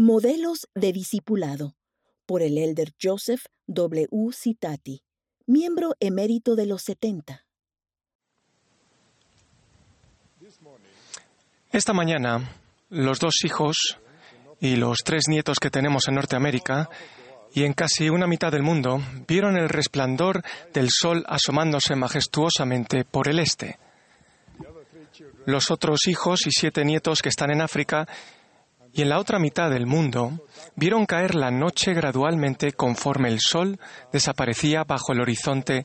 Modelos de Discipulado, por el elder Joseph W. Citati, miembro emérito de los 70. Esta mañana, los dos hijos y los tres nietos que tenemos en Norteamérica y en casi una mitad del mundo vieron el resplandor del sol asomándose majestuosamente por el este. Los otros hijos y siete nietos que están en África y en la otra mitad del mundo vieron caer la noche gradualmente conforme el sol desaparecía bajo el horizonte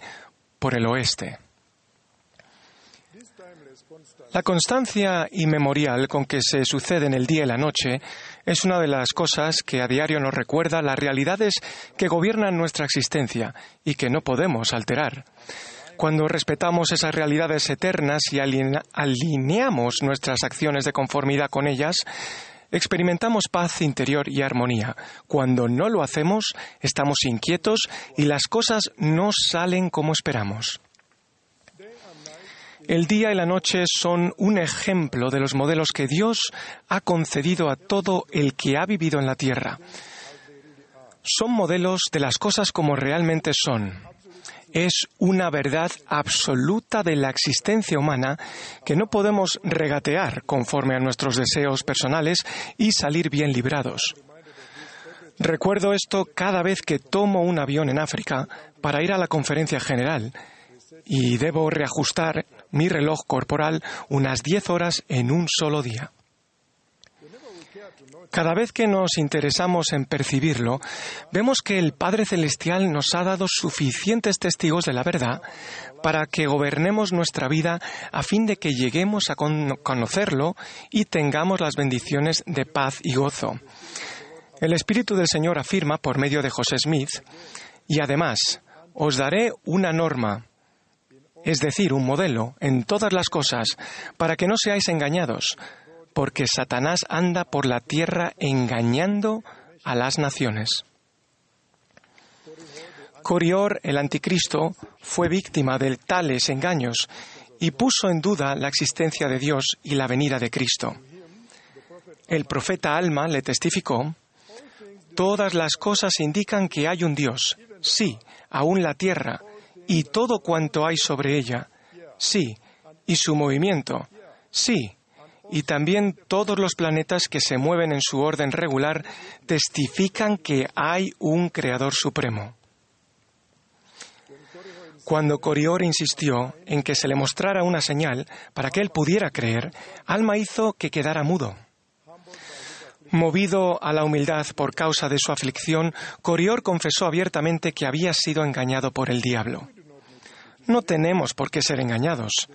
por el oeste. La constancia inmemorial con que se suceden el día y la noche es una de las cosas que a diario nos recuerda las realidades que gobiernan nuestra existencia y que no podemos alterar. Cuando respetamos esas realidades eternas y alineamos nuestras acciones de conformidad con ellas, experimentamos paz interior y armonía. Cuando no lo hacemos, estamos inquietos y las cosas no salen como esperamos. El día y la noche son un ejemplo de los modelos que Dios ha concedido a todo el que ha vivido en la tierra. Son modelos de las cosas como realmente son. Es una verdad absoluta de la existencia humana que no podemos regatear conforme a nuestros deseos personales y salir bien librados. Recuerdo esto cada vez que tomo un avión en África para ir a la conferencia general y debo reajustar mi reloj corporal unas 10 horas en un solo día. Cada vez que nos interesamos en percibirlo, vemos que el Padre Celestial nos ha dado suficientes testigos de la verdad para que gobernemos nuestra vida a fin de que lleguemos a conocerlo y tengamos las bendiciones de paz y gozo. El Espíritu del Señor afirma por medio de José Smith, y además, os daré una norma, es decir, un modelo en todas las cosas, para que no seáis engañados, porque Satanás anda por la tierra engañando a las naciones. Corior, el anticristo, fue víctima de tales engaños y puso en duda la existencia de Dios y la venida de Cristo. El profeta Alma le testificó, Todas las cosas indican que hay un Dios, sí, aún la tierra, y todo cuanto hay sobre ella, sí, y su movimiento, sí, y también todos los planetas que se mueven en su orden regular testifican que hay un Creador Supremo. Cuando Corior insistió en que se le mostrara una señal para que él pudiera creer, Alma hizo que quedara mudo. Movido a la humildad por causa de su aflicción, Corior confesó abiertamente que había sido engañado por el diablo. No tenemos por qué ser engañados.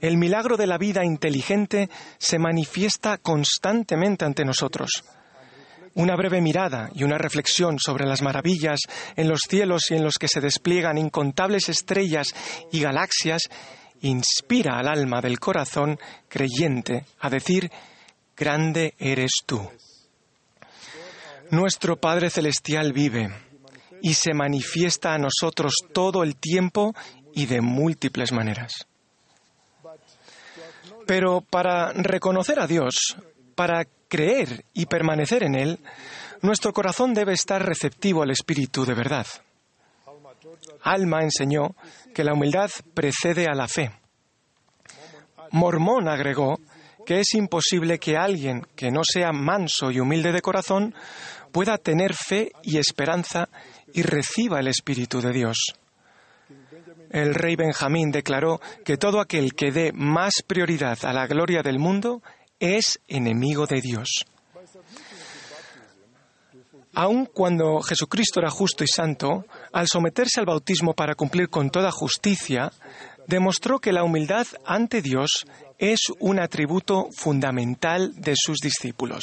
El milagro de la vida inteligente se manifiesta constantemente ante nosotros. Una breve mirada y una reflexión sobre las maravillas en los cielos y en los que se despliegan incontables estrellas y galaxias inspira al alma del corazón creyente a decir, Grande eres tú. Nuestro Padre Celestial vive y se manifiesta a nosotros todo el tiempo y de múltiples maneras. Pero para reconocer a Dios, para creer y permanecer en Él, nuestro corazón debe estar receptivo al Espíritu de verdad. Alma enseñó que la humildad precede a la fe. Mormón agregó que es imposible que alguien que no sea manso y humilde de corazón pueda tener fe y esperanza y reciba el Espíritu de Dios. El rey Benjamín declaró que todo aquel que dé más prioridad a la gloria del mundo es enemigo de Dios. Aun cuando Jesucristo era justo y santo, al someterse al bautismo para cumplir con toda justicia, demostró que la humildad ante Dios es un atributo fundamental de sus discípulos.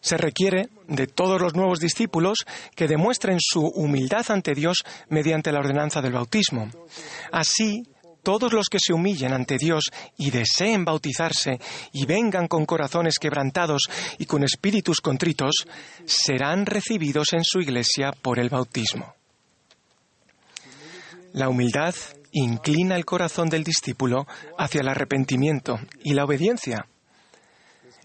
Se requiere de todos los nuevos discípulos que demuestren su humildad ante Dios mediante la ordenanza del bautismo. Así, todos los que se humillen ante Dios y deseen bautizarse y vengan con corazones quebrantados y con espíritus contritos, serán recibidos en su iglesia por el bautismo. La humildad inclina el corazón del discípulo hacia el arrepentimiento y la obediencia.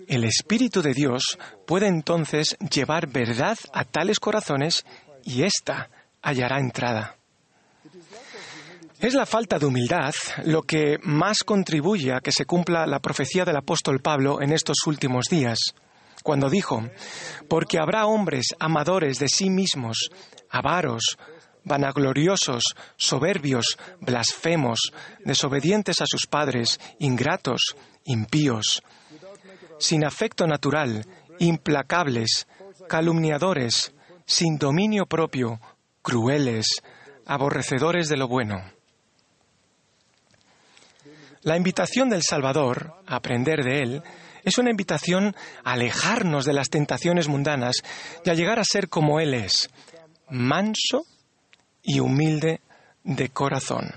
El Espíritu de Dios puede entonces llevar verdad a tales corazones y ésta hallará entrada. Es la falta de humildad lo que más contribuye a que se cumpla la profecía del apóstol Pablo en estos últimos días, cuando dijo, porque habrá hombres amadores de sí mismos, avaros, vanagloriosos, soberbios, blasfemos, desobedientes a sus padres, ingratos, impíos, sin afecto natural, implacables, calumniadores, sin dominio propio, crueles, aborrecedores de lo bueno. La invitación del Salvador a aprender de Él es una invitación a alejarnos de las tentaciones mundanas y a llegar a ser como Él es, manso y humilde de corazón.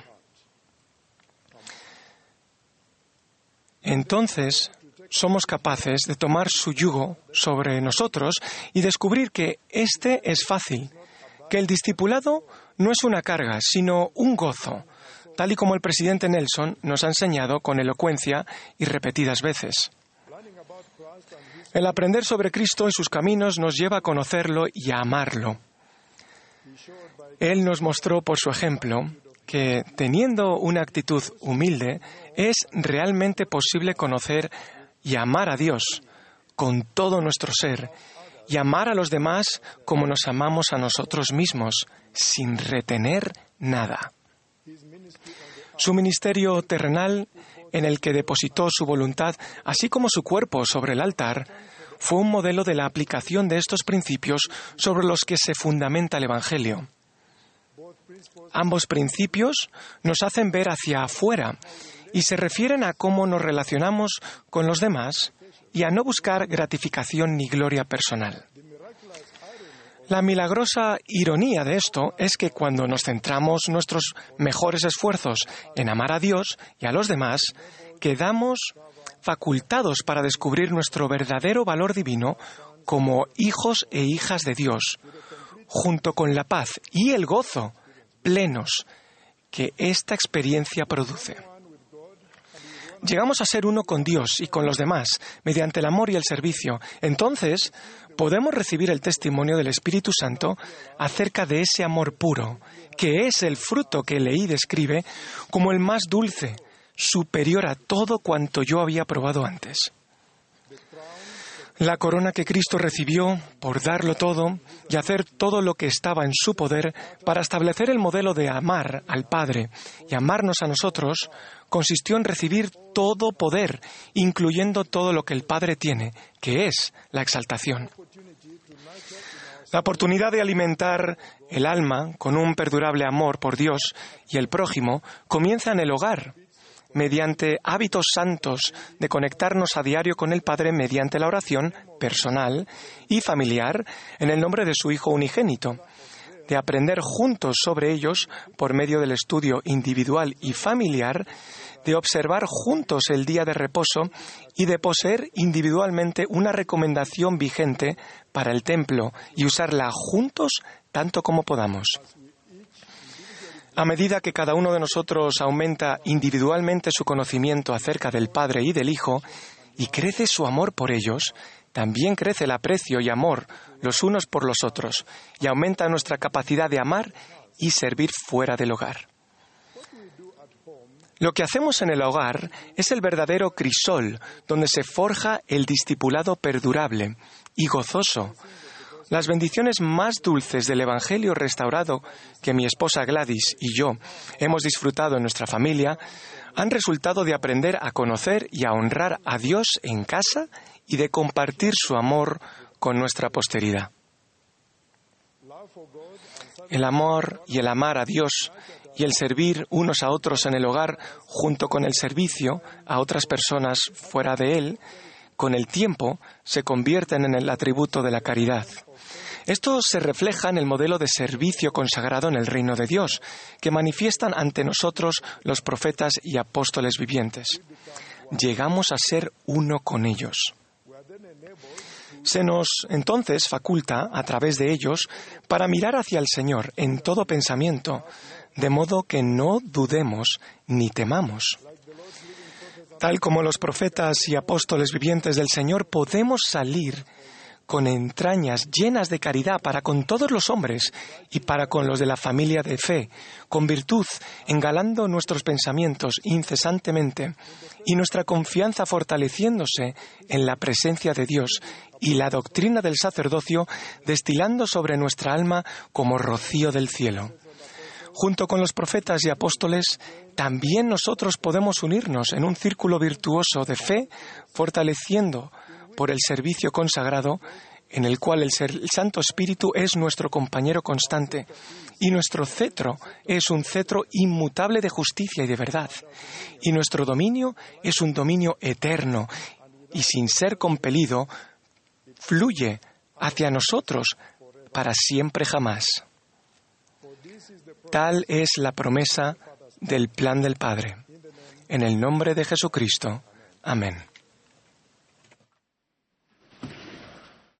Entonces somos capaces de tomar su yugo sobre nosotros y descubrir que este es fácil, que el discipulado no es una carga, sino un gozo, tal y como el presidente Nelson nos ha enseñado con elocuencia y repetidas veces. El aprender sobre Cristo y sus caminos nos lleva a conocerlo y a amarlo. Él nos mostró por su ejemplo que teniendo una actitud humilde es realmente posible conocer y amar a Dios con todo nuestro ser y amar a los demás como nos amamos a nosotros mismos, sin retener nada. Su ministerio terrenal, en el que depositó su voluntad, así como su cuerpo sobre el altar, fue un modelo de la aplicación de estos principios sobre los que se fundamenta el Evangelio. Ambos principios nos hacen ver hacia afuera y se refieren a cómo nos relacionamos con los demás y a no buscar gratificación ni gloria personal. La milagrosa ironía de esto es que cuando nos centramos nuestros mejores esfuerzos en amar a Dios y a los demás, quedamos facultados para descubrir nuestro verdadero valor divino como hijos e hijas de Dios, junto con la paz y el gozo plenos que esta experiencia produce. Llegamos a ser uno con Dios y con los demás mediante el amor y el servicio. Entonces podemos recibir el testimonio del Espíritu Santo acerca de ese amor puro, que es el fruto que leí describe como el más dulce, superior a todo cuanto yo había probado antes. La corona que Cristo recibió por darlo todo y hacer todo lo que estaba en su poder para establecer el modelo de amar al Padre y amarnos a nosotros, consistió en recibir todo poder, incluyendo todo lo que el Padre tiene, que es la exaltación. La oportunidad de alimentar el alma con un perdurable amor por Dios y el prójimo comienza en el hogar, mediante hábitos santos de conectarnos a diario con el Padre mediante la oración personal y familiar en el nombre de su Hijo unigénito, de aprender juntos sobre ellos por medio del estudio individual y familiar, de observar juntos el día de reposo y de poseer individualmente una recomendación vigente para el templo y usarla juntos tanto como podamos. A medida que cada uno de nosotros aumenta individualmente su conocimiento acerca del Padre y del Hijo, y crece su amor por ellos, también crece el aprecio y amor los unos por los otros, y aumenta nuestra capacidad de amar y servir fuera del hogar. Lo que hacemos en el hogar es el verdadero crisol, donde se forja el discipulado perdurable y gozoso, las bendiciones más dulces del Evangelio restaurado que mi esposa Gladys y yo hemos disfrutado en nuestra familia han resultado de aprender a conocer y a honrar a Dios en casa y de compartir su amor con nuestra posteridad. El amor y el amar a Dios y el servir unos a otros en el hogar junto con el servicio a otras personas fuera de él, con el tiempo se convierten en el atributo de la caridad. Esto se refleja en el modelo de servicio consagrado en el reino de Dios, que manifiestan ante nosotros los profetas y apóstoles vivientes. Llegamos a ser uno con ellos. Se nos entonces faculta, a través de ellos, para mirar hacia el Señor en todo pensamiento, de modo que no dudemos ni temamos. Tal como los profetas y apóstoles vivientes del Señor, podemos salir con entrañas llenas de caridad para con todos los hombres y para con los de la familia de fe, con virtud, engalando nuestros pensamientos incesantemente y nuestra confianza fortaleciéndose en la presencia de Dios y la doctrina del sacerdocio destilando sobre nuestra alma como rocío del cielo. Junto con los profetas y apóstoles, también nosotros podemos unirnos en un círculo virtuoso de fe, fortaleciendo por el servicio consagrado en el cual el, Santo Espíritu es nuestro compañero constante y nuestro cetro es un cetro inmutable de justicia y de verdad y nuestro dominio es un dominio eterno y sin ser compelido fluye hacia nosotros para siempre jamás. Tal es la promesa del plan del Padre. En el nombre de Jesucristo. Amén.